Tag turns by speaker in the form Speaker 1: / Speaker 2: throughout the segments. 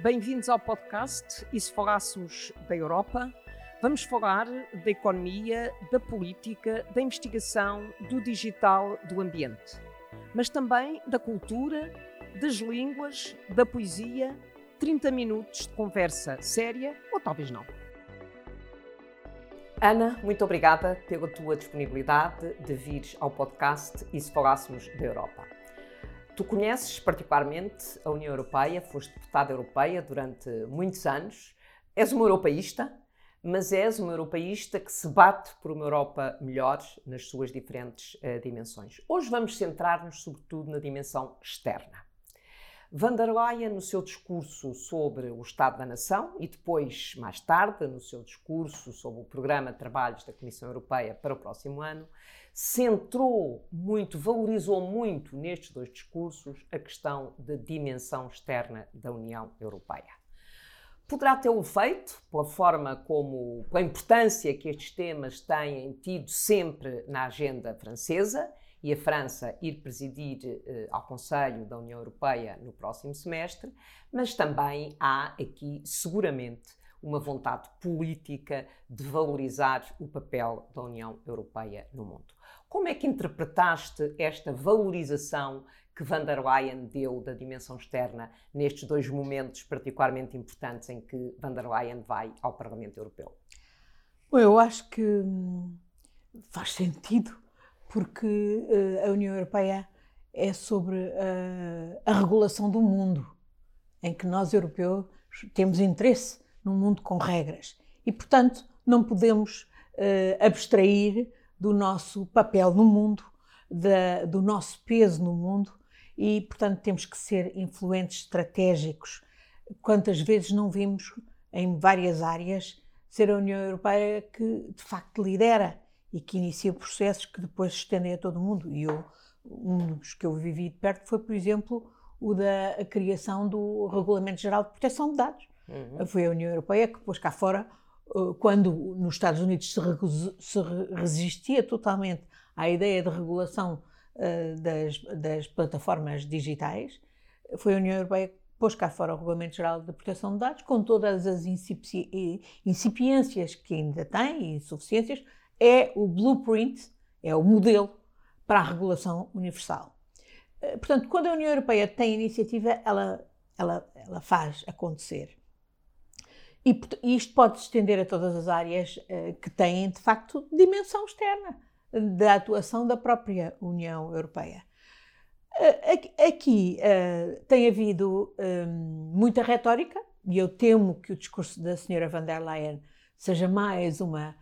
Speaker 1: Bem-vindos ao podcast E se falássemos da Europa? Vamos falar da economia, da política, da investigação, do digital, do ambiente. Mas também da cultura, das línguas, da poesia. 30 minutos de conversa séria ou talvez não. Ana, muito obrigada pela tua disponibilidade de vir ao podcast E se falássemos da Europa. Tu conheces particularmente a União Europeia, foste deputada europeia durante muitos anos, és uma europeísta, mas és uma europeísta que se bate por uma Europa melhor nas suas diferentes uh, dimensões. Hoje vamos centrar-nos sobretudo na dimensão externa. Van der Leyen, no seu discurso sobre o Estado da Nação e depois, mais tarde, no seu discurso sobre o Programa de Trabalhos da Comissão Europeia para o próximo ano, centrou muito, valorizou muito nestes dois discursos a questão da dimensão externa da União Europeia. Poderá tê-lo feito pela forma como, pela importância que estes temas têm tido sempre na agenda francesa e a França ir presidir eh, ao Conselho da União Europeia no próximo semestre, mas também há aqui seguramente uma vontade política de valorizar o papel da União Europeia no mundo. Como é que interpretaste esta valorização que van der Leyen deu da dimensão externa nestes dois momentos particularmente importantes em que van der Leyen vai ao Parlamento Europeu?
Speaker 2: Eu acho que hum, faz sentido porque uh, a União Europeia é sobre uh, a regulação do mundo, em que nós, europeus, temos interesse num mundo com regras. E, portanto, não podemos uh, abstrair do nosso papel no mundo, da, do nosso peso no mundo, e, portanto, temos que ser influentes, estratégicos. Quantas vezes não vimos, em várias áreas, ser a União Europeia que, de facto, lidera e que inicia processos que depois se estendem a todo o mundo. E eu, um dos que eu vivi de perto foi, por exemplo, o da criação do Regulamento Geral de Proteção de Dados. Uhum. Foi a União Europeia que pôs cá fora, uh, quando nos Estados Unidos se, resistia totalmente à ideia de regulação uh, das, das, plataformas digitais, foi a União Europeia que pôs cá fora o Regulamento Geral de Proteção de Dados, com todas as incipiências que ainda tem e insuficiências, é o blueprint, é o modelo para a regulação universal. Eh, portanto, quando a União Europeia tem iniciativa, ela, ela, ela faz acontecer. E, isto pode se estender a todas as áreas uh, que têm, de facto, dimensão externa da atuação da própria União Europeia. Uh, aqui uh, tem havido muita retórica, e eu temo que o discurso da senhora van der Leyen seja mais uma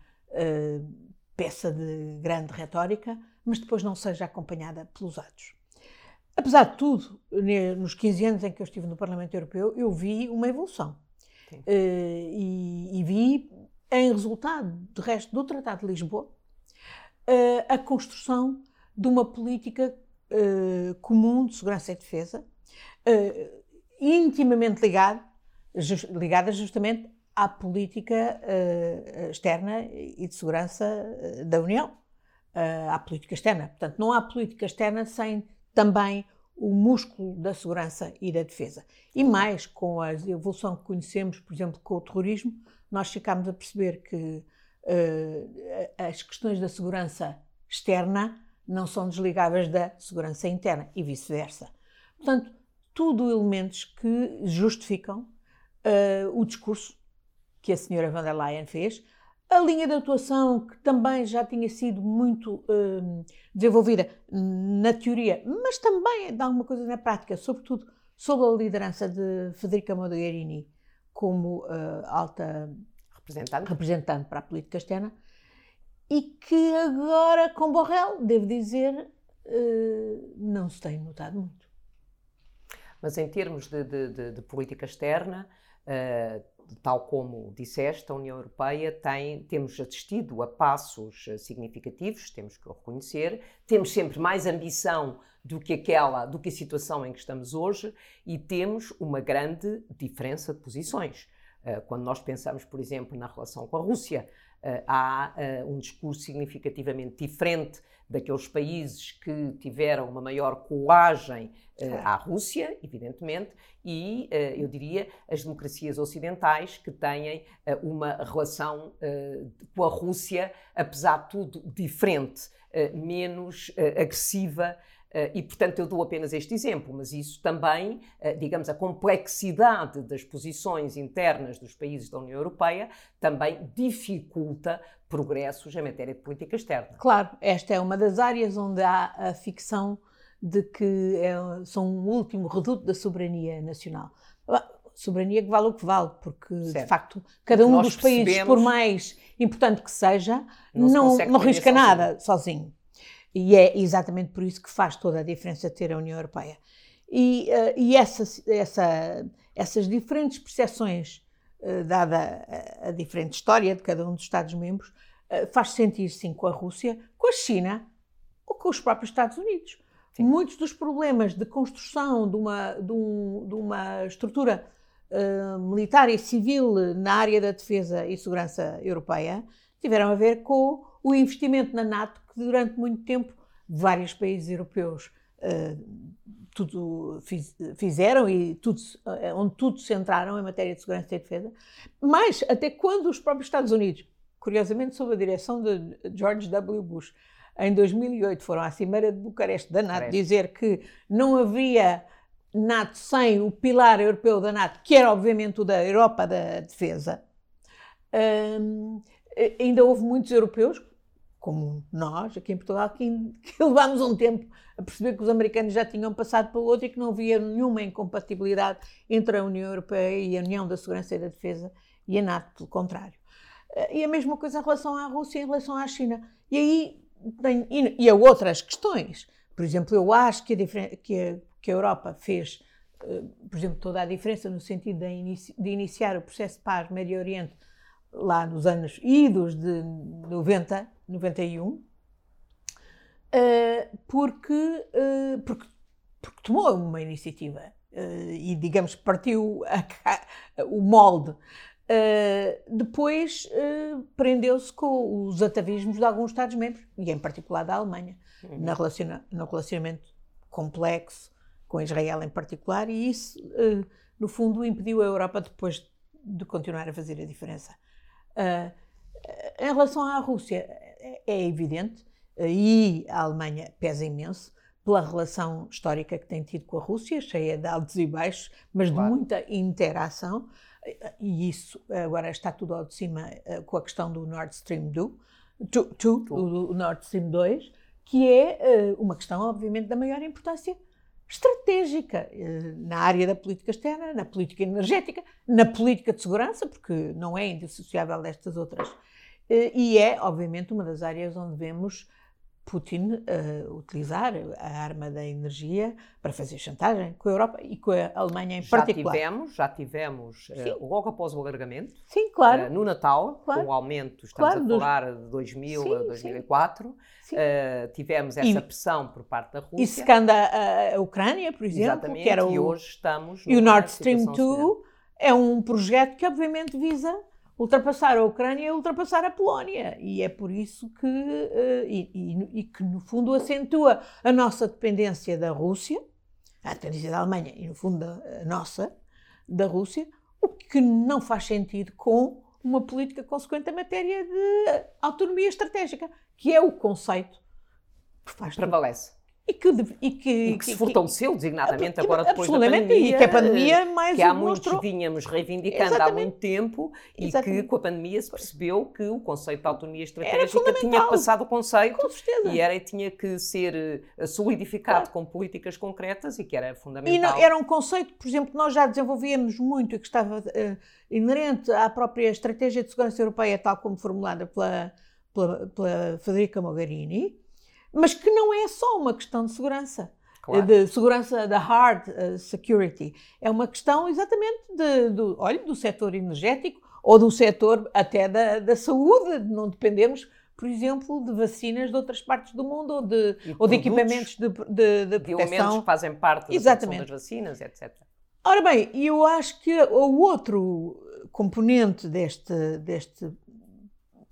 Speaker 2: peça de grande retórica, mas depois não seja acompanhada pelos atos. Apesar de tudo, nos 15 anos em que eu estive no Parlamento Europeu, eu vi uma evolução. Uh, e, e, vi, em resultado, de resto, do Tratado de Lisboa, uh, a construção de uma política uh, comum de segurança e defesa, intimamente ligada, just, ligada justamente à política uh, externa e de segurança uh, da União, uh, à política externa. Portanto, não há política externa sem também o músculo da segurança e da defesa. E mais, com a evolução que conhecemos, por exemplo, com o terrorismo, nós ficámos a perceber que as questões da segurança externa não são desligáveis da segurança interna e vice-versa. Portanto, tudo elementos que justificam o discurso que a senhora van der Leyen fez, a linha de atuação que também já tinha sido muito hum, desenvolvida na teoria, mas também de alguma coisa na prática, sobretudo sob a liderança de Federica Mogherini como uh, alta representante. representante para a política externa, e que agora com Borrell, devo dizer, uh, não se tem notado muito.
Speaker 1: Mas em termos de, de, de, de política externa, uh, tal como disseste, a União Europeia tem, temos assistido a passos eh, significativos, temos que o reconhecer, temos sempre mais ambição do que aquela, do que a situação em que estamos hoje e temos uma grande diferença de posições. quando nós pensamos, por exemplo, na relação com a Rússia, há um discurso significativamente diferente daqueles países que tiveram uma maior colagem uh, à Rússia, evidentemente, e eu diria as democracias ocidentais que têm uma relação com a Rússia, apesar de tudo, diferente, menos agressiva. E, portanto, eu dou apenas este exemplo, mas isso também, digamos, a complexidade das posições internas dos países da União Europeia também dificulta progressos em matéria de política externa.
Speaker 2: Claro, esta é uma das áreas onde há a ficção de que é, são um último reduto da soberania nacional. Soberania que vale o que vale, porque certo. de facto cada um dos países, por mais importante que seja, não, não, não risca nada sozinho. E é exatamente por isso que faz toda a diferença ter a União Europeia. E, uh, e essa, essa, essas diferentes percepções, uh, dada a, a, diferente história de cada um dos Estados-membros, uh, faz sentir sim com a Rússia, com a China ou com os próprios Estados Unidos. Sim. Muitos dos problemas de construção de uma, de um, de uma estrutura militar e civil na área da defesa e segurança europeia tiveram a ver com o investimento na NATO que durante muito tempo vários países europeus uh, tudo fiz, fizeram e tudo, uh, onde tudo se centraram em matéria de segurança e defesa, mas até quando os próprios Estados Unidos, curiosamente sob a direção de George W. Bush, em 2008 foram à Cimeira de Bucareste da NATO Parece. dizer que não havia NATO sem o pilar europeu da NATO, que era obviamente o da Europa da defesa, um, ainda houve muitos europeus, como nós, aqui em Portugal, que, que levámos um tempo a perceber que os americanos já tinham passado para o outro e que não havia nenhuma incompatibilidade entre a União Europeia e a União da Segurança e da Defesa e a NATO, pelo contrário. Eh, e a mesma coisa em relação à Rússia e em relação à China. E aí tem, e, a outras questões. Por exemplo, eu acho que a, que a, que a Europa fez, uh, por exemplo, toda a diferença no sentido de, inici, de iniciar o processo de paz Médio Oriente lá nos anos idos de 90, 91, uh, porque, uh, porque, porque tomou uma iniciativa uh, e, digamos, partiu a, o molde. depois prendeu-se com os atavismos de alguns Estados-membros, e em particular da Alemanha, uhum. na relaciona, no relacionamento complexo com Israel em particular, e isso, no fundo, impediu a Europa depois de continuar a fazer a diferença. Em relação à Rússia, é, evidente, e a Alemanha pesa imenso pela relação histórica que tem tido com a Rússia, cheia de altos e baixos, mas claro. de muita interação, e isso agora está tudo ao de cima uh, com a questão do Nord Stream 2, o Nord Stream 2, que é uh, uma questão, obviamente, da maior importância estratégica eh, na área da política externa, na política energética, na política de segurança, porque não é indissociável destas outras. Eh, e é, obviamente, uma das áreas onde vemos Putin uh, utilizar a arma da energia para fazer chantagem com a Europa e com a Alemanha em
Speaker 1: já
Speaker 2: particular.
Speaker 1: Tivemos, já tivemos, uh, logo após o alargamento,
Speaker 2: sim, claro.
Speaker 1: Uh, no Natal, claro. com o aumento, estamos claro, a falar de 2000 sim, a 2004, tivemos essa e, pressão por parte da Rússia.
Speaker 2: E secando a, a Ucrânia, por exemplo,
Speaker 1: Exatamente,
Speaker 2: que era o,
Speaker 1: e hoje estamos
Speaker 2: E o Nord Stream 2 é um projeto que obviamente visa ultrapassar a Ucrânia é ultrapassar a Polónia. E é por isso que, uh, e, e, e, que, no fundo, acentua a nossa dependência da Rússia, a dependência da Alemanha e, no fundo, a, nossa, da Rússia, o que não faz sentido com uma política consequente em matéria de autonomia estratégica, que é o conceito
Speaker 1: que faz prevalece
Speaker 2: e que, e que,
Speaker 1: e que se fortaleceu designadamente agora depois da pandemia.
Speaker 2: E que a pandemia mais
Speaker 1: Que há muitos vínhamos reivindicando Exatamente. há muito tempo e Exatamente. que com a pandemia se percebeu que o conceito de autonomia estratégica tinha passado o conceito e era, tinha que ser eh, solidificado claro. com políticas concretas e que era fundamental.
Speaker 2: E não, era um conceito, por exemplo, que nós já desenvolvíamos muito e que estava uh, inerente à própria estratégia de segurança europeia tal como formulada pela, pela, pela Federica Mogherini, mas que não é só uma questão de segurança. Claro. De segurança da hard uh, security. É uma questão exatamente de, do, olha, do setor energético ou do setor até da, da saúde, de não dependermos, por exemplo, de vacinas de outras partes do mundo ou de, ou de equipamentos de, de, de proteção. De elementos
Speaker 1: que fazem parte da exatamente. das vacinas, etc.
Speaker 2: Ora bem, eu acho que o outro componente deste, deste,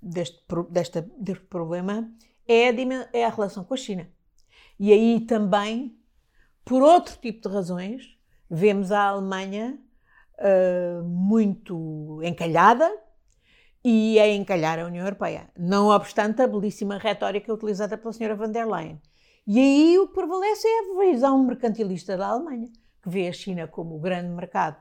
Speaker 2: deste, deste, deste problema é a, é a relação com a China. E aí também, por outro tipo de razões, vemos a Alemanha uh, muito encalhada e a encalhar a União Europeia, não obstante a belíssima retórica utilizada pela senhora van der Leyen. E aí o que prevalece é a visão mercantilista da Alemanha, que vê a China como o grande mercado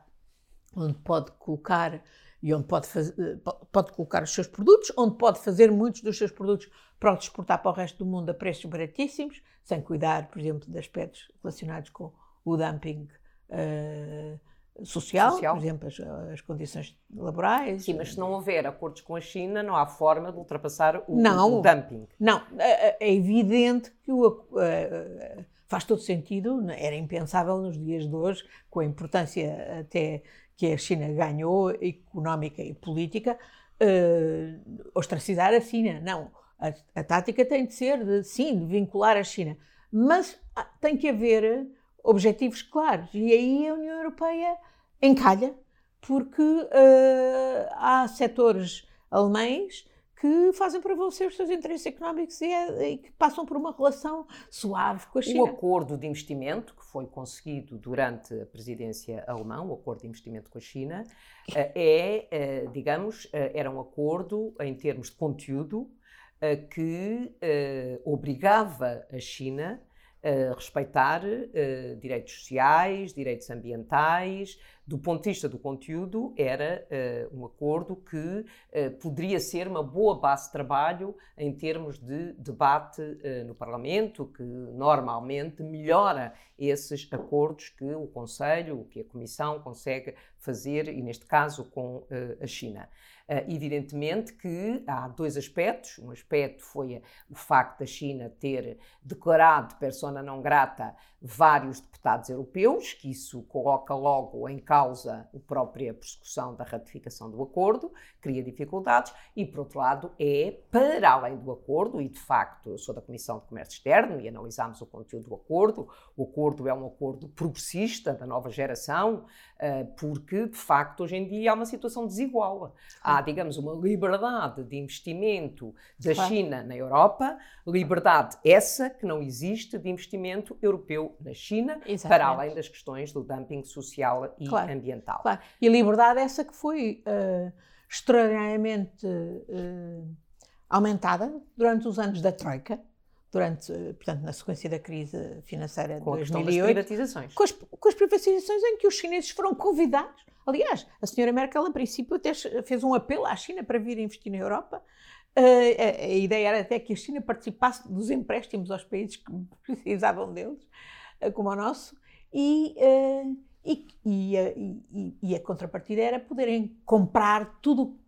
Speaker 2: onde pode colocar e onde pode, fazer, pode colocar os seus produtos, onde pode fazer muitos dos seus produtos para os exportar para o resto do mundo a preços baratíssimos, sem cuidar, por exemplo, de aspectos relacionados com o dumping uh, social, social, por exemplo, as, as, condições laborais.
Speaker 1: Sim, mas se não houver acordos com a China, não há forma de ultrapassar o, não, o dumping.
Speaker 2: Não, é, é evidente que o, uh, faz todo sentido, era impensável nos dias de hoje, com a importância até que a China ganhou, económica e política, uh, ostracizar a China. Não, a, a, tática tem de ser, de, sim, de vincular a China, mas ah, tem que haver objetivos claros. E aí a União Europeia encalha, porque uh, há setores alemães que fazem prevalecer os seus interesses económicos e, é, e, que passam por uma relação suave com a China.
Speaker 1: O acordo de investimento que foi conseguido durante a presidência alemã, o acordo de investimento com a China, uh, é, uh, digamos, era um acordo em termos de conteúdo que obrigava a China respeitar uh, direitos sociais, direitos ambientais. Do ponto de vista do conteúdo, era uh, um acordo que uh, poderia ser uma boa base de trabalho em termos de debate no Parlamento, que normalmente melhora esses acordos que o Conselho, que a Comissão consegue fazer, e neste caso com a China. Uh, evidentemente que há dois aspectos. Um aspecto foi o facto da China ter declarado persona não grata vários deputados europeus, que isso coloca logo em causa a própria persecução da ratificação do acordo, cria dificuldades, e por outro lado é para além do acordo, e de facto eu sou da Comissão de Comércio Externo e analisámos o conteúdo do acordo, o acordo é um acordo progressista da nova geração, uh, porque de facto hoje em dia há uma situação desigual. Há, digamos, uma liberdade de investimento da claro. China na Europa, liberdade essa que não existe de investimento europeu na China, Exatamente. para além das questões do dumping social e claro, ambiental.
Speaker 2: Claro. E liberdade essa que foi uh, extraordinariamente uh, aumentada durante os anos da Troika, durante, uh, portanto, na sequência da crise financeira de
Speaker 1: com
Speaker 2: 2008.
Speaker 1: Com as privatizações.
Speaker 2: Com as, com as privatizações em que os chineses foram convidados. Aliás, a senhora Merkel, a princípio, até fez um apelo à China para vir investir na Europa. Uh, a, a, ideia era até que a China participasse dos empréstimos aos países que precisavam deles. Eh, como o nosso, e, uh, e, e, e, e, a contrapartida era poderem comprar tudo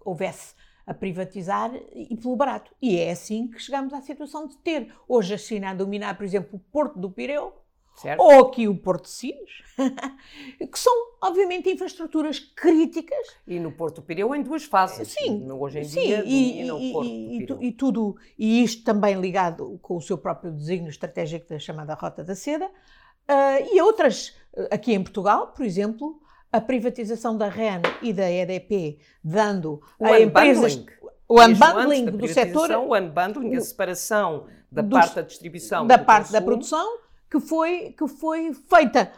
Speaker 2: que houvesse a privatizar e pelo barato. E é assim que chegamos à situação de ter hoje a China a dominar, por exemplo, o Porto do Pireu, Certo. ou aqui o Porto de Sines, que são, obviamente, infraestruturas críticas.
Speaker 1: E no Porto do Pireu em duas fases.
Speaker 2: Sim.
Speaker 1: Hoje em
Speaker 2: sim,
Speaker 1: dia,
Speaker 2: e,
Speaker 1: e, Porto e,
Speaker 2: e, tudo, e isto também ligado com o seu próprio desígnio estratégico da chamada Rota da Seda, uh, e outras, uh, aqui em Portugal, por exemplo, a privatização da REN e da EDP, dando
Speaker 1: o a empresas...
Speaker 2: O unbundling do setor...
Speaker 1: O unbundling, a separação da dos, parte da distribuição
Speaker 2: da parte consumo, da produção que foi, que foi feita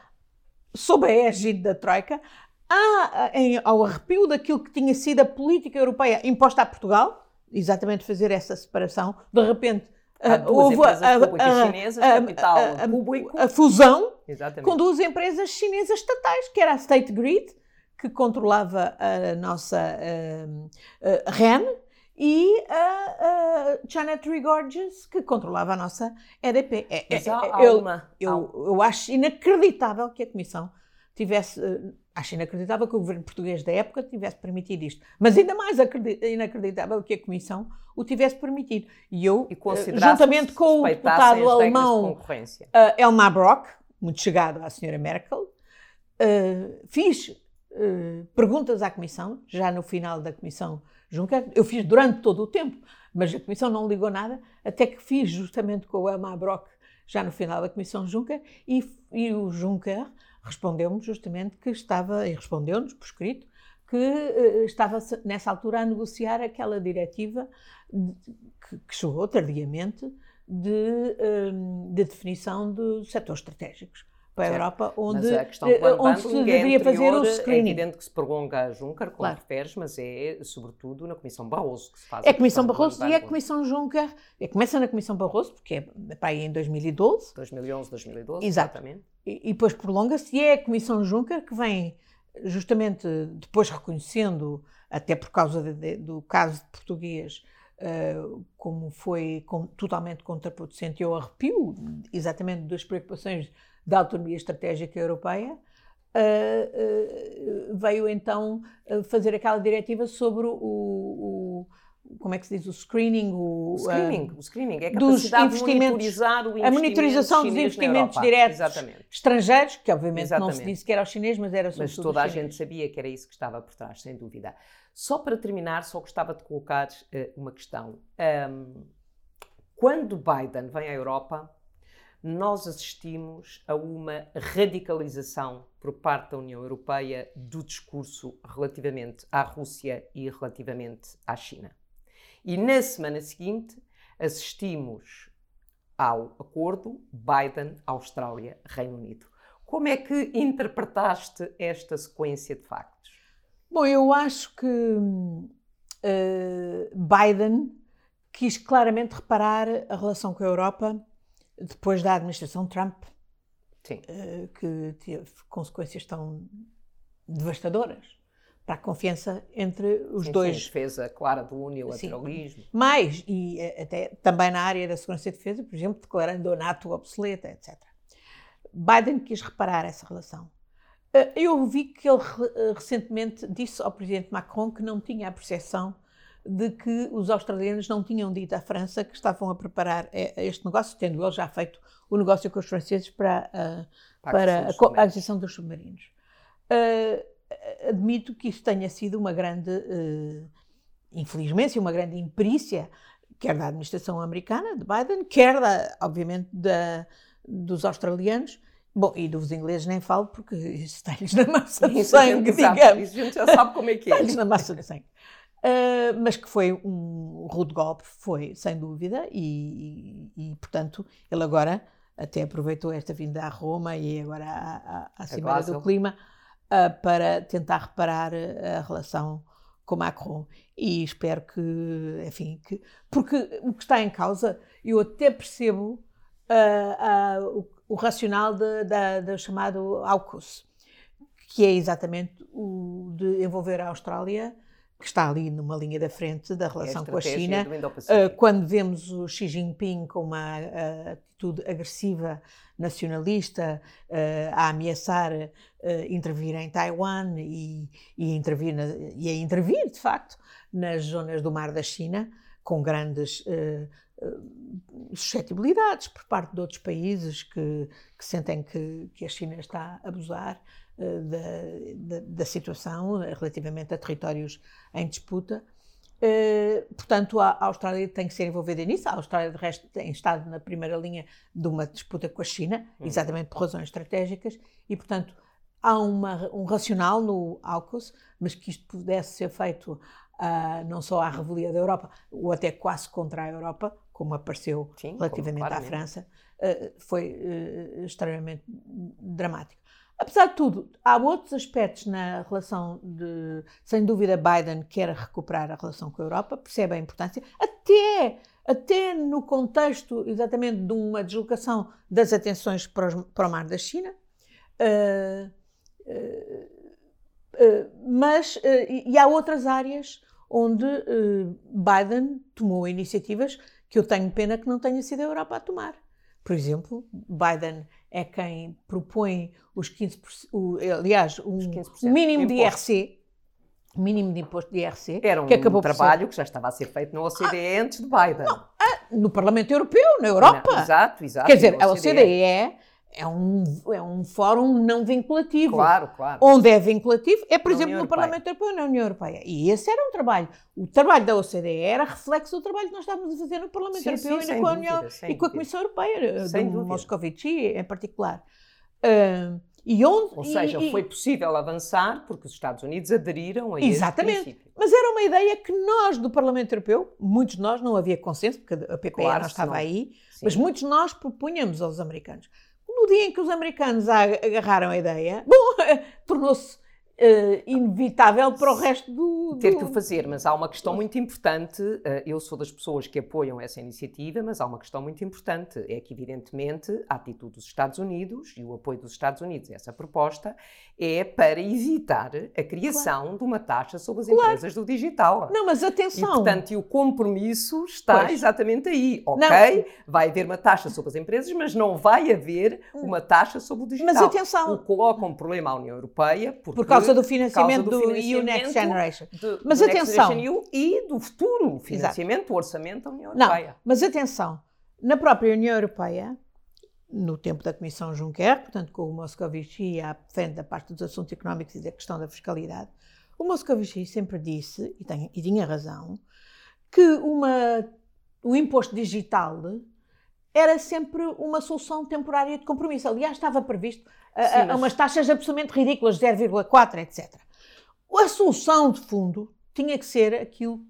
Speaker 2: sob a égide da Troika, a, em, ao arrepio daquilo que tinha sido a política europeia imposta a Portugal, exatamente fazer essa separação, de repente
Speaker 1: uh, houve a, a, chinesas, a, capital público.
Speaker 2: a fusão exatamente. com duas empresas chinesas estatais, que era a State Grid, que controlava a nossa uh, uh, REN, e a, a Janet Rigorges, que controlava a nossa EDP.
Speaker 1: É, é, é, eu,
Speaker 2: eu, eu acho inacreditável que a Comissão tivesse. Eh, acho inacreditável que o governo português da época tivesse permitido isto. Mas ainda mais inacreditável que a Comissão o tivesse permitido. E eu, e eh, juntamente com o deputado alemão uh, Elmar Brock, muito chegado à senhora Merkel, uh, fiz uh, perguntas à Comissão, já no final da Comissão Juncker, eu fiz durante todo o tempo, mas a Comissão não ligou nada, até que fiz justamente com o Elmar Brock, já no final da Comissão Juncker, e, e o Juncker respondeu-me justamente que estava, e respondeu-nos por escrito, que uh, estava nessa altura a negociar aquela diretiva que, chegou tardiamente de, um, de definição de setores estratégicos para a Europa, onde,
Speaker 1: mas uh, onde
Speaker 2: se deveria fazer o screening.
Speaker 1: É evidente que se prolonga a Juncker, como claro. referes, mas é sobretudo na Comissão Barroso que se faz
Speaker 2: É a Comissão Barroso e é a Comissão Juncker. É, começa na Comissão Barroso, porque é para aí em 2012.
Speaker 1: 2011, 2012,
Speaker 2: Exato.
Speaker 1: exatamente.
Speaker 2: E, e depois prolonga-se e é a Comissão Juncker que vem justamente depois reconhecendo, até por causa de, de, do caso de português, uh, como foi com, totalmente contraproducente, eu arrepio exatamente das preocupações da autonomia estratégica europeia, uh, uh, veio então fazer aquela diretiva sobre o, o como é que se diz, o screening,
Speaker 1: o, o screening, uh, o screening é a capacidade de monitorizar o
Speaker 2: a monitorização dos investimentos diretos
Speaker 1: Exatamente.
Speaker 2: estrangeiros, que obviamente Exatamente. não se disse que era aos chineses, mas era
Speaker 1: Mas toda a gente sabia que era isso que estava por trás, sem dúvida. Só para terminar, só gostava de colocar uh, uma questão. Um, quando Biden vem à Europa, nós assistimos a uma radicalização por parte da União Europeia do discurso relativamente à Rússia e relativamente à China. E na semana seguinte assistimos ao acordo Biden-Austrália-Reino Unido. Como é que interpretaste esta sequência de factos?
Speaker 2: Bom, eu acho que uh, Biden quis claramente reparar a relação com a Europa depois da administração Trump, uh, que teve consequências tão devastadoras para a confiança entre os
Speaker 1: sim,
Speaker 2: dois.
Speaker 1: Sim, defesa clara do unilateralismo. Sim.
Speaker 2: Mais, e eh, até também na área da segurança e defesa, por exemplo, declarando a NATO obsoleta, etc. Biden quis reparar essa relação. Eh, eu vi que ele eh, recentemente disse ao presidente Macron que não tinha a percepção de que os australianos não tinham dito à França que estavam a preparar este negócio, tendo ele já feito o negócio com os franceses para, para, para a, aquisição dos submarinos. Uh, admito que isso tenha sido uma grande uh, infelizmente, uma grande imperícia, quer da administração americana, de Biden, quer, da, obviamente, da, dos australianos. Bom, e dos ingleses nem falo, porque isso está-lhes na massa de sangue, digamos.
Speaker 1: Isso a gente já sabe como é que é.
Speaker 2: Está-lhes na massa de sangue. Uh, mas que foi um rude golpe, foi, sem dúvida, e, e, e, portanto, ele agora até aproveitou esta vinda a Roma e agora à, à, à Cimeira do Clima uh, para tentar reparar a relação com Macron. E espero que, enfim, que, porque o que está em causa, eu até percebo uh, o, o, racional do chamado AUKUS, que é exatamente o de envolver a Austrália, que está ali numa linha da frente da relação é a com a China. Uh, quando vemos o Xi Jinping com uma atitude agressiva nacionalista uh, a ameaçar uh, intervir em Taiwan e, e, intervir na, e a intervir, de facto, nas zonas do Mar da China, com grandes uh, suscetibilidades por parte de outros países que, que sentem que, que, a China está a abusar da, da, da situação relativamente a territórios em disputa. Uh, portanto, a Austrália tem que ser envolvida nisso. A Austrália, de resto, tem estado na primeira linha de uma disputa com a China, uhum. exatamente por razões estratégicas, e, portanto, há uma, um racional no AUKUS, mas que isto pudesse ser feito uh, não só à revelia da Europa, ou até quase contra a Europa, como apareceu Sim, relativamente como, à França, uh, foi extremamente dramático. Apesar de tudo, há outros aspectos na relação de, sem dúvida, Biden quer recuperar a relação com a Europa, percebe a importância, até, até no contexto exatamente de uma deslocação das atenções para, os, para o mar da China. Uh, uh, uh, mas, e há outras áreas onde Biden tomou iniciativas que eu tenho pena que não tenha sido a Europa a tomar. Por exemplo, Biden é quem propõe os 15%, o, aliás, um 15%. mínimo de IRC, mínimo de imposto de IRC.
Speaker 1: Era um que acabou trabalho ser... que já estava a ser feito na OCDE ah, antes de Biden. Não,
Speaker 2: ah, no Parlamento Europeu, na Europa.
Speaker 1: Não, exato, exato.
Speaker 2: Quer dizer, a OCDE é um, é um fórum não vinculativo.
Speaker 1: Claro, claro.
Speaker 2: Onde é vinculativo é, por na exemplo, no Parlamento Europeu na União Europeia. E esse era um trabalho. O trabalho da OCDE era reflexo do trabalho que nós estávamos a fazer no Parlamento sim, Europeu sim, e, com a União, e com a Comissão Europeia, sem do Moscovici em particular. Uh, E onde,
Speaker 1: Ou seja,
Speaker 2: e,
Speaker 1: foi possível avançar porque os Estados Unidos aderiram a
Speaker 2: Exatamente.
Speaker 1: esse princípio.
Speaker 2: Mas era uma ideia que nós, do Parlamento Europeu, muitos de nós, não havia consenso, porque a PPE
Speaker 1: Claro,
Speaker 2: não estava
Speaker 1: senão-
Speaker 2: aí,
Speaker 1: Sim.
Speaker 2: mas muitos de nós propunhamos aos americanos. Dia em que os americanos agarraram a ideia, bom, tornou-se eh, inevitável para o resto do.
Speaker 1: ter
Speaker 2: do-
Speaker 1: que o fazer, mas há uma questão muito importante. eh, Eu sou das pessoas que apoiam essa iniciativa, mas há uma questão muito importante. É que, evidentemente, a atitude dos Estados Unidos e o apoio dos Estados Unidos a essa proposta é para evitar a criação de uma taxa sobre as empresas do digital.
Speaker 2: Não, mas
Speaker 1: E,
Speaker 2: atenção.
Speaker 1: portanto, e o compromisso está
Speaker 2: Pois.
Speaker 1: exatamente aí. Ok,
Speaker 2: Não.
Speaker 1: vai haver uma taxa sobre as empresas, mas não vai haver uma taxa sobre o digital.
Speaker 2: Mas atenção.
Speaker 1: O que coloca um problema à União Europeia porque,
Speaker 2: por causa do financiamento
Speaker 1: do
Speaker 2: do, EU
Speaker 1: financiamento
Speaker 2: Next Generation.
Speaker 1: do,
Speaker 2: Mas
Speaker 1: do Next
Speaker 2: atenção.
Speaker 1: Generation EU e do futuro financiamento, do orçamento da União
Speaker 2: Não,
Speaker 1: Europeia.
Speaker 2: mas atenção, na própria União Europeia, no tempo da Comissão Juncker, portanto com o Moscovici à frente da parte dos assuntos económicos e da questão da fiscalidade, o Moscovici sempre disse, e, tem- e tinha razão, que uma, o imposto digital era sempre uma solução temporária de compromisso. Aliás, estava previsto a,
Speaker 1: Sim,
Speaker 2: a- a
Speaker 1: mas-
Speaker 2: umas taxas absolutamente ridículas, 0,4, etc. A solução de fundo tinha que ser aquilo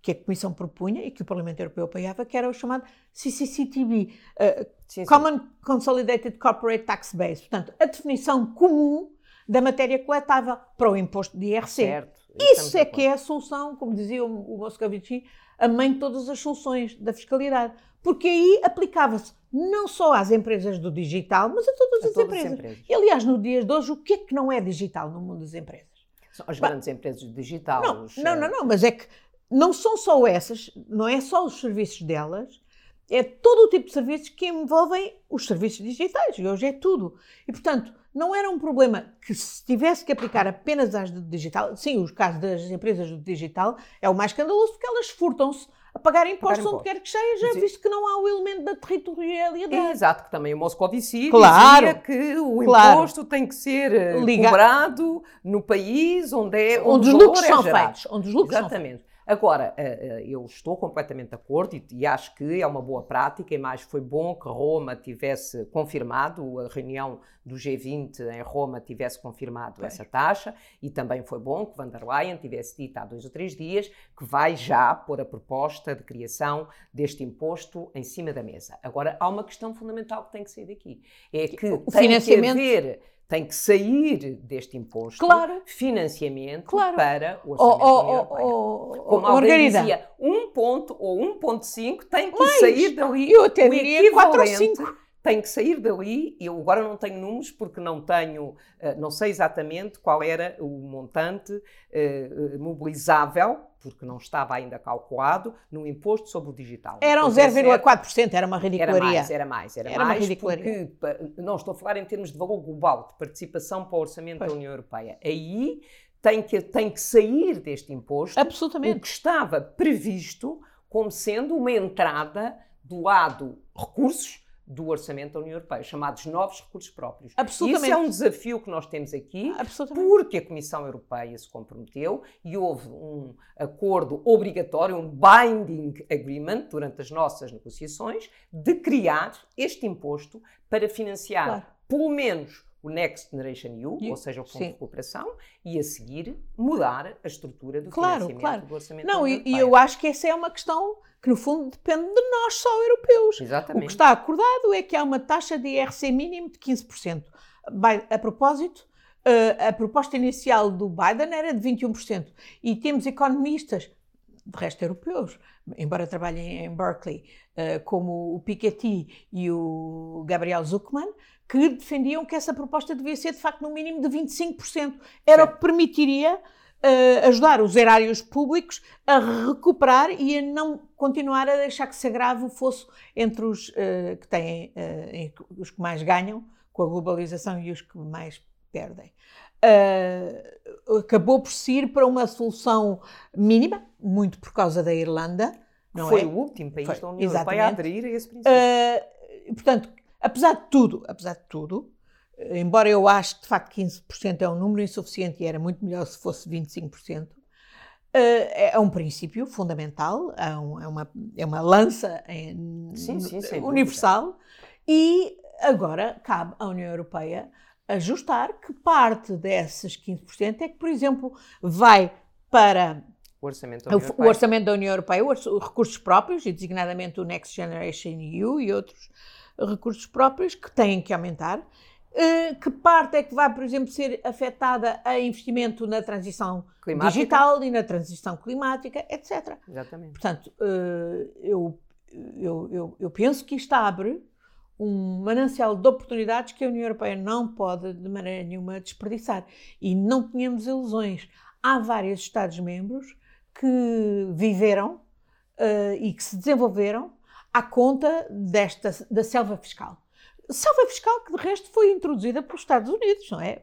Speaker 2: que a Comissão propunha e que o Parlamento Europeu apoiava, que era o chamado CCCTB, uh,
Speaker 1: Sim, sim.
Speaker 2: Common Consolidated Corporate Tax Base, portanto, a definição comum da matéria coletável para o imposto de IRC.
Speaker 1: Certo.
Speaker 2: Isso é que é a solução, como dizia o, o Moscovici, a mãe de todas as soluções da fiscalidade. Porque aí aplicava-se não só às empresas do digital, mas a todas,
Speaker 1: A
Speaker 2: as,
Speaker 1: todas as
Speaker 2: empresas.
Speaker 1: empresas.
Speaker 2: E aliás, no dias de hoje, o que é que não é digital no mundo das empresas?
Speaker 1: São as
Speaker 2: Bah,
Speaker 1: grandes empresas do digital.
Speaker 2: Não,
Speaker 1: os,
Speaker 2: não, não, não, mas é que não são só essas, não é só os serviços delas, é todo o tipo de serviços que envolvem os serviços digitais, e hoje é tudo. E, portanto, não era um problema que se tivesse que aplicar apenas às do digital, sim, os casos das empresas do digital é o mais escandaloso, porque elas furtam-se a pagar impostos onde quer que seja, visto que não há o elemento da territorialidade.
Speaker 1: Exato, que também o
Speaker 2: Claro.
Speaker 1: dizia que o
Speaker 2: Claro.
Speaker 1: imposto tem que ser eh, cobrado no país onde é
Speaker 2: Onde os
Speaker 1: o
Speaker 2: lucros
Speaker 1: é
Speaker 2: são feitos. Onde os lucros são feitos.
Speaker 1: Exatamente. Agora, eh, eh, eu estou completamente de acordo e, acho que é uma boa prática, e mais foi bom que Roma tivesse confirmado, a reunião do G20 em Roma tivesse confirmado
Speaker 2: Pois.
Speaker 1: essa taxa, e também foi bom que van der Leyen tivesse dito há dois ou três dias que vai já pôr a proposta de criação deste imposto em cima da mesa. Agora, há uma questão fundamental que tem que sair daqui, é que
Speaker 2: O
Speaker 1: tem
Speaker 2: financiamento.
Speaker 1: que haver, tem que sair deste imposto
Speaker 2: Claro.
Speaker 1: financiamento
Speaker 2: Claro.
Speaker 1: para o
Speaker 2: Oh,
Speaker 1: orçamento da União
Speaker 2: oh,
Speaker 1: Europeia.
Speaker 2: oh, oh,
Speaker 1: Como
Speaker 2: oh,
Speaker 1: alguém dizia, um ponto ou 1.5 tem que sair dali.
Speaker 2: eu até
Speaker 1: o
Speaker 2: diria 4 ou
Speaker 1: equivalente
Speaker 2: 5.
Speaker 1: Tem que sair dali. Eu agora não tenho números porque não tenho, eh, não sei exatamente qual era o montante eh, eh, mobilizável, porque não estava ainda calculado, no imposto sobre o digital.
Speaker 2: Eram
Speaker 1: Pois é certo,
Speaker 2: 0,4%, era uma
Speaker 1: era
Speaker 2: ridicularia.
Speaker 1: mais, era mais, era,
Speaker 2: Era
Speaker 1: mais, porque não estou a falar em termos de valor global, de participação para o orçamento
Speaker 2: Pois.
Speaker 1: da União Europeia. Aí tem que, tem que sair deste imposto o
Speaker 2: Absolutamente.
Speaker 1: que estava previsto como sendo uma entrada do lado recursos do orçamento da União Europeia, chamados novos recursos próprios.
Speaker 2: Absolutamente.
Speaker 1: Isso é um desafio que nós temos aqui, porque a Comissão Europeia se comprometeu e houve um acordo obrigatório, um binding agreement durante as nossas negociações, de criar este imposto para financiar
Speaker 2: Claro.
Speaker 1: pelo menos o Next Generation EU,
Speaker 2: E-
Speaker 1: ou seja, o Fundo de Recuperação, e a seguir mudar a estrutura do
Speaker 2: Claro,
Speaker 1: financiamento
Speaker 2: claro.
Speaker 1: do orçamento
Speaker 2: Não, e, e eu acho que essa é uma questão que, no fundo, depende de nós só europeus. O
Speaker 1: Exatamente.
Speaker 2: que está acordado é que há uma taxa de IRC mínimo de 15%. Vai- A propósito, eh, a proposta inicial do Biden era de 21%. E temos economistas, de resto europeus, embora trabalhem em Berkeley, eh, como o Piketty e o Gabriel Zuckman, que defendiam que essa proposta devia ser, de facto, no mínimo de 25%. Era o
Speaker 1: Certo.
Speaker 2: que permitiria eh, ajudar os erários públicos a recuperar e a não continuar a deixar que se agrave o fosso entre os eh, que têm, eh, os que mais ganham com a globalização e os que mais perdem. Acabou por se ir para uma solução mínima, muito por causa da Irlanda, não
Speaker 1: Foi
Speaker 2: é?
Speaker 1: o último país
Speaker 2: Foi,
Speaker 1: da União Europeia a aderir a esse princípio.
Speaker 2: Uh, portanto, apesar de tudo, apesar de tudo, embora eu ache que de facto 15% é um número insuficiente e era muito melhor se fosse 25%, eh, é um princípio fundamental, é, é uma, é uma lança em-
Speaker 1: Sim, sim,
Speaker 2: universal e agora cabe à União Europeia ajustar que parte desses 15% é que, por exemplo, vai para
Speaker 1: o orçamento da União
Speaker 2: Europeia, o orçamento da União Europeia os recursos próprios, e designadamente o Next Generation EU e outros recursos próprios que têm que aumentar. Eh, que parte é que vai, por exemplo, ser afetada a investimento na transição climática. digital e na transição climática, etc.
Speaker 1: Exatamente.
Speaker 2: Portanto, eh, eu, eu, eu, eu penso que isto abre um manancial de oportunidades que a União Europeia não pode, de maneira nenhuma, desperdiçar. E não tínhamos ilusões. Há vários Estados-membros que viveram uh, e que se desenvolveram à conta desta, da selva fiscal. Selva fiscal que, de resto, foi introduzida pelos Estados Unidos, não é?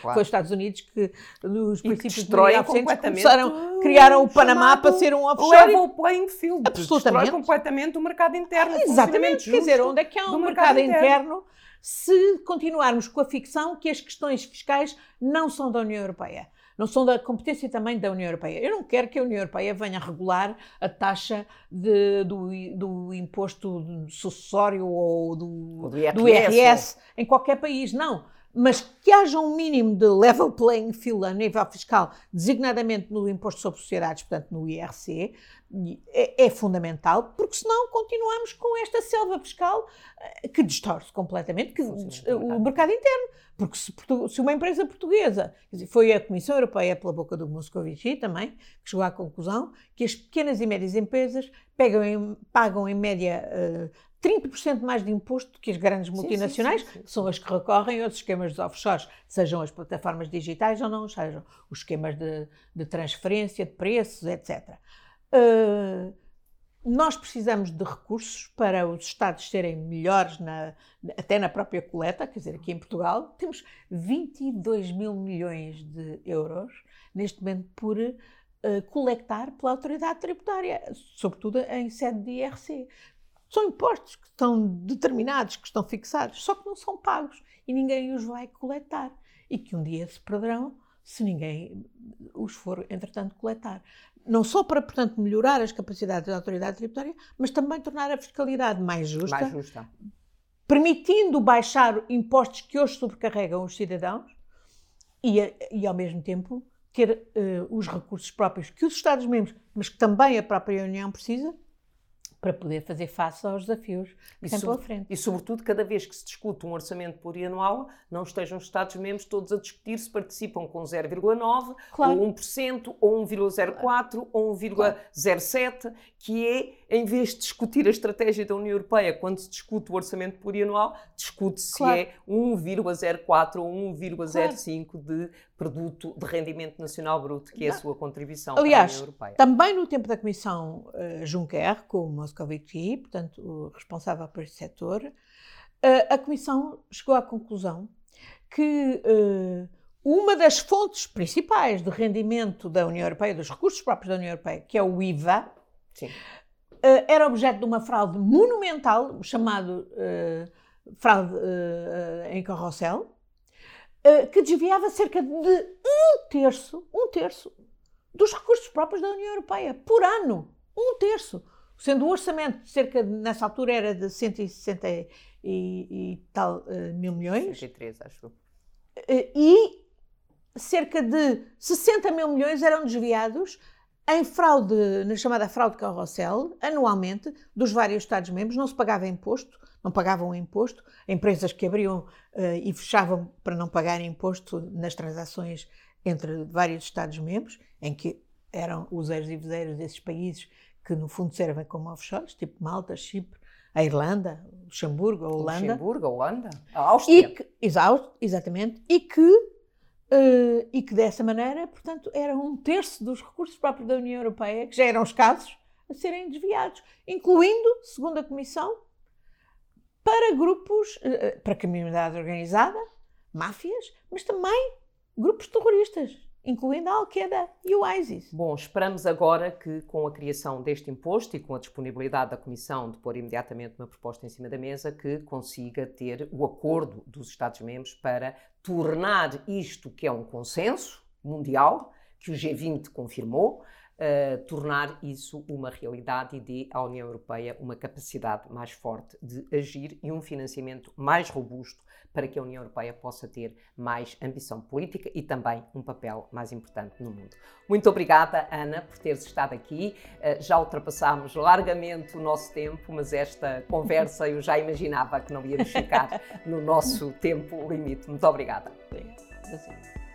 Speaker 2: Claro. Foi os Estados Unidos que, nos princípios
Speaker 1: de 1900,
Speaker 2: começaram, criaram o Panamá para ser um offshore.
Speaker 1: Level playing field. Absolutamente. Destrói completamente o mercado interno.
Speaker 2: Ah, exatamente. Quer dizer, onde é que há um mercado, mercado interno, interno se continuarmos com a ficção que as questões fiscais não são da União Europeia? Não são da competência também da União Europeia. Eu não quero que a União Europeia venha regular a taxa de, do, do, imposto sucessório ou do, do, IRS, do IRS em qualquer país. Não mas que haja um mínimo de level playing field a nível fiscal, designadamente no imposto sobre sociedades, portanto no IRC, é, é, fundamental, porque senão continuamos com esta selva fiscal eh, que distorce completamente que, o mercado interno. Porque se, se, uma empresa portuguesa, foi a Comissão Europeia, pela boca do Moscovici também, que chegou à conclusão que as pequenas e médias empresas em, pagam em média uh, 30% mais de imposto que as grandes multinacionais, sim, sim, sim, são as que recorrem aos esquemas de offshores, sejam as plataformas digitais ou não, sejam os esquemas de, de transferência de preços, etc. Uh, nós precisamos de recursos para os Estados serem melhores, na, até na própria coleta, quer dizer, aqui em Portugal temos 22 mil milhões de euros neste momento por uh, pela autoridade tributária, sobretudo em sede de IRC. São impostos que estão determinados, que estão fixados, só que não são pagos e ninguém os vai coletar. E que um dia se perderão se ninguém os for, entretanto, coletar. Não só para, portanto, melhorar as capacidades da autoridade tributária, mas também tornar a fiscalidade mais justa,
Speaker 1: mais justa.
Speaker 2: permitindo baixar impostos que hoje sobrecarregam os cidadãos e, e ao mesmo tempo, ter uh, os recursos próprios que os Estados-membros, mas que também a própria União precisa, para poder fazer face aos desafios que têm pela frente.
Speaker 1: E, sobretudo, cada vez que se discute um orçamento plurianual, não estejam os Estados-membros todos a discutir se participam com 0,9%, claro. ou 1%, ou 1,04%, claro. ou 1,07%, que é em vez de discutir a estratégia da União Europeia, quando se discute o orçamento plurianual, discute-se claro. se é 1,04 ou 1,05 claro. de produto de rendimento nacional bruto, que é a sua contribuição
Speaker 2: Aliás,
Speaker 1: para a União Europeia.
Speaker 2: também no tempo da Comissão uh, Juncker, com o Moscovici, portanto, o responsável por este setor, uh, a Comissão chegou à conclusão que uh, uma das fontes principais de rendimento da União Europeia, dos recursos próprios da União Europeia, que é o IVA, Sim era objeto de uma fraude monumental, chamado fraude em carrossel, que desviava cerca de um terço, um terço dos recursos próprios da União Europeia por ano, um terço, sendo o orçamento cerca de, nessa altura era de 160 e, e tal mil milhões.
Speaker 1: 103, acho.
Speaker 2: E cerca de 60 mil milhões eram desviados em fraude, na chamada fraude carrossel, anualmente, dos vários Estados-membros, não se pagava imposto, não pagavam imposto, empresas que abriam uh, e fechavam para não pagar imposto nas transações entre vários Estados-membros, em que eram os e viseiros desses países que, no fundo, servem como offshores, tipo Malta, Chipre, a Irlanda, Luxemburgo, a Holanda.
Speaker 1: Luxemburgo, a Holanda, a Áustria.
Speaker 2: E que, exatamente, e que Uh, e que dessa maneira, portanto, era um terço dos recursos próprios da União Europeia, que já eram escassos, a serem desviados, incluindo, segundo a Comissão, para grupos, uh, para a criminalidade organizada, máfias, mas também grupos terroristas incluindo a Al-Qaeda e o ISIS.
Speaker 1: Bom, esperamos agora que, com a criação deste imposto e com a disponibilidade da Comissão de pôr imediatamente uma proposta em cima da mesa, que consiga ter o acordo dos Estados-membros para tornar isto, que é um consenso mundial, que o G20 confirmou, uh, tornar isso uma realidade e dê à União Europeia uma capacidade mais forte de agir e um financiamento mais robusto para que a União Europeia possa ter mais ambição política e também um papel mais importante no mundo. Muito obrigada, Ana, por teres estado aqui. Uh, já ultrapassámos largamente o nosso tempo, mas esta conversa eu já imaginava que não íamos ficar no nosso tempo limite. Muito obrigada.
Speaker 2: Obrigada.